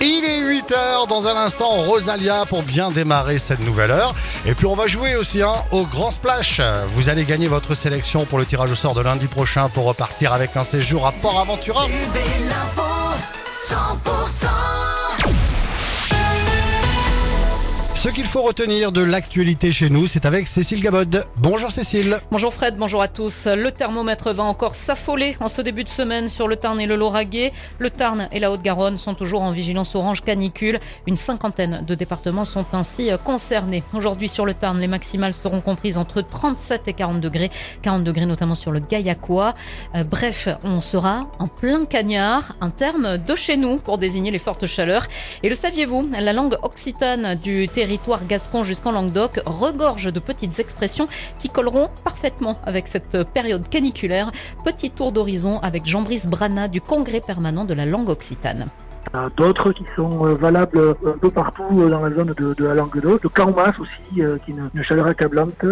Il est 8h dans un instant, Rosalia pour bien démarrer cette nouvelle heure. Et puis on va jouer aussi hein, au Grand Splash. Vous allez gagner votre sélection pour le tirage au sort de lundi prochain pour repartir avec un séjour à Port Aventura. Ce qu'il faut retenir de l'actualité chez nous, c'est avec Cécile Gabod. Bonjour Cécile. Bonjour Fred, bonjour à tous. Le thermomètre va encore s'affoler en ce début de semaine sur le Tarn et le Lauragais. Le Tarn et la Haute-Garonne sont toujours en vigilance orange canicule. Une cinquantaine de départements sont ainsi concernés. Aujourd'hui sur le Tarn, les maximales seront comprises entre 37 et 40 degrés. 40 degrés notamment sur le Gaillacois. Euh, bref, on sera en plein cagnard, un terme de chez nous pour désigner les fortes chaleurs. Et le saviez-vous, la langue occitane du territoire territoire gascon jusqu'en Languedoc regorge de petites expressions qui colleront parfaitement avec cette période caniculaire. Petit tour d'horizon avec Jean-Brice Brana du Congrès permanent de la langue occitane. D'autres qui sont euh, valables euh, un peu partout euh, dans la zone de, la Languedoc. Le Carmas aussi, qui est une, chaleur accablante.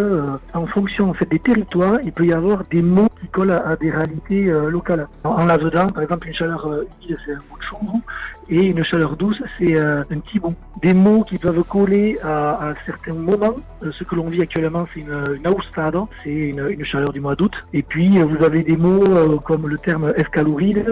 En fonction des territoires, il peut y avoir des mots qui collent à, des réalités locales. En, en Lavedan, par exemple, une chaleur humide, c'est un mot de chambre et une chaleur douce, c'est euh, un petit bon. Des mots qui peuvent coller à, à certains moments. Euh, ce que l'on vit actuellement, c'est une, une c'est une, une, chaleur du mois d'août. Et puis, euh, vous avez des mots comme le terme escaloride,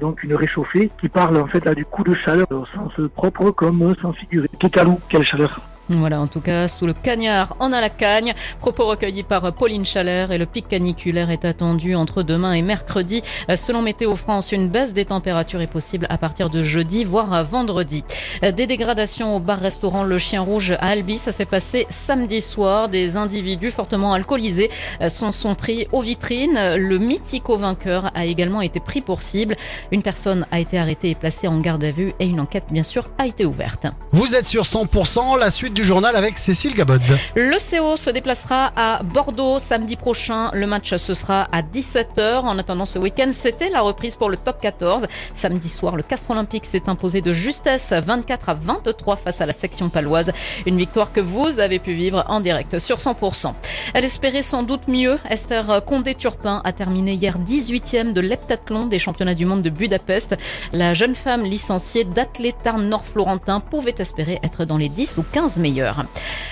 donc une réchauffée, qui parle en fait là du coup de chaleur au sens propre comme au sens figuré. Kékalou, quelle chaleur voilà, en tout cas, sous le cagnard, on a la cagne. Propos recueillis par Pauline Chalère et le pic caniculaire est attendu entre demain et mercredi. Selon Météo France, une baisse des températures est possible à partir de jeudi, voire vendredi. Des dégradations au bar-restaurant Le Chien Rouge à Albi, ça s'est passé samedi soir. Des individus fortement alcoolisés sont, sont pris aux vitrines. Le mythico vainqueur a également été pris pour cible. Une personne a été arrêtée et placée en garde à vue et une enquête, bien sûr, a été ouverte. Vous êtes sur 100%, la suite du journal avec Cécile Gabod. Le CO se déplacera à Bordeaux samedi prochain. Le match ce sera à 17h. En attendant ce week-end, c'était la reprise pour le top 14. Samedi soir, le Castre Olympique s'est imposé de justesse 24 à 23 face à la section paloise. Une victoire que vous avez pu vivre en direct sur 100%. Elle espérait sans doute mieux. Esther Condé-Turpin a terminé hier 18e de l'heptathlon des championnats du monde de Budapest. La jeune femme licenciée d'athlète Nord-Florentin pouvait espérer être dans les 10 ou 15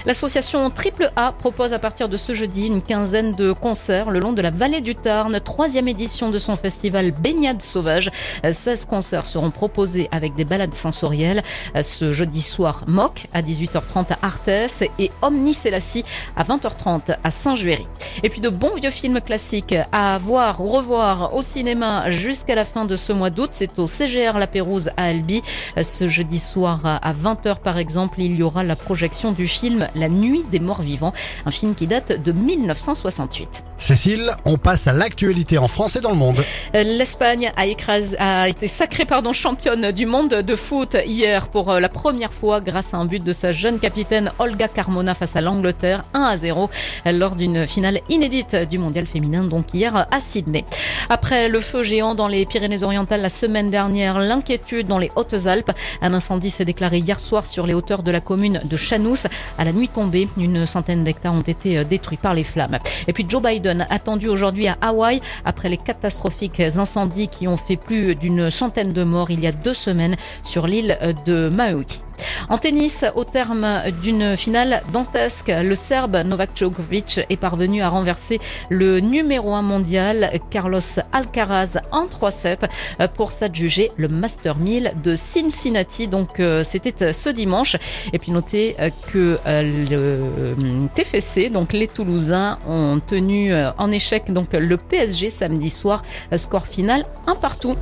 L'association Triple A propose à partir de ce jeudi une quinzaine de concerts le long de la vallée du Tarn, troisième édition de son festival Baignade Sauvage. 16 concerts seront proposés avec des balades sensorielles. Ce jeudi soir, Moc à 18h30 à Arthès et Omni Selassie à 20h30 à Saint-Juéry. Et puis de bons vieux films classiques à voir ou revoir au cinéma jusqu'à la fin de ce mois d'août. C'est au CGR La Pérouse à Albi. Ce jeudi soir à 20h par exemple, il y aura la du film La Nuit des Morts Vivants, un film qui date de 1968. Cécile, on passe à l'actualité en France et dans le monde. L'Espagne a, a été sacrée pardon, championne du monde de foot hier pour euh, la première fois grâce à un but de sa jeune capitaine Olga Carmona face à l'Angleterre 1 à 0 lors d'une finale inédite du mondial féminin donc hier à Sydney. Après le feu géant dans les Pyrénées-Orientales la semaine dernière, l'inquiétude dans les Hautes-Alpes, un incendie s'est déclaré hier soir sur les hauteurs de la commune de Chanous. À la nuit tombée, une centaine d'hectares ont été euh, détruits par les flammes. Et puis Joe Biden attendu aujourd'hui à Hawaï après les catastrophiques incendies qui ont fait plus d'une centaine de morts il y a deux semaines sur l'île de Maui. En tennis, au terme d'une finale dantesque, le Serbe Novak Djokovic est parvenu à renverser le numéro 1 mondial Carlos Alcaraz en 3-7 pour s'adjuger le Master 1000 de Cincinnati. Donc euh, c'était ce dimanche. Et puis notez euh, que euh, le TFC, donc les Toulousains, ont tenu en échec donc le PSG samedi soir. Score final un partout.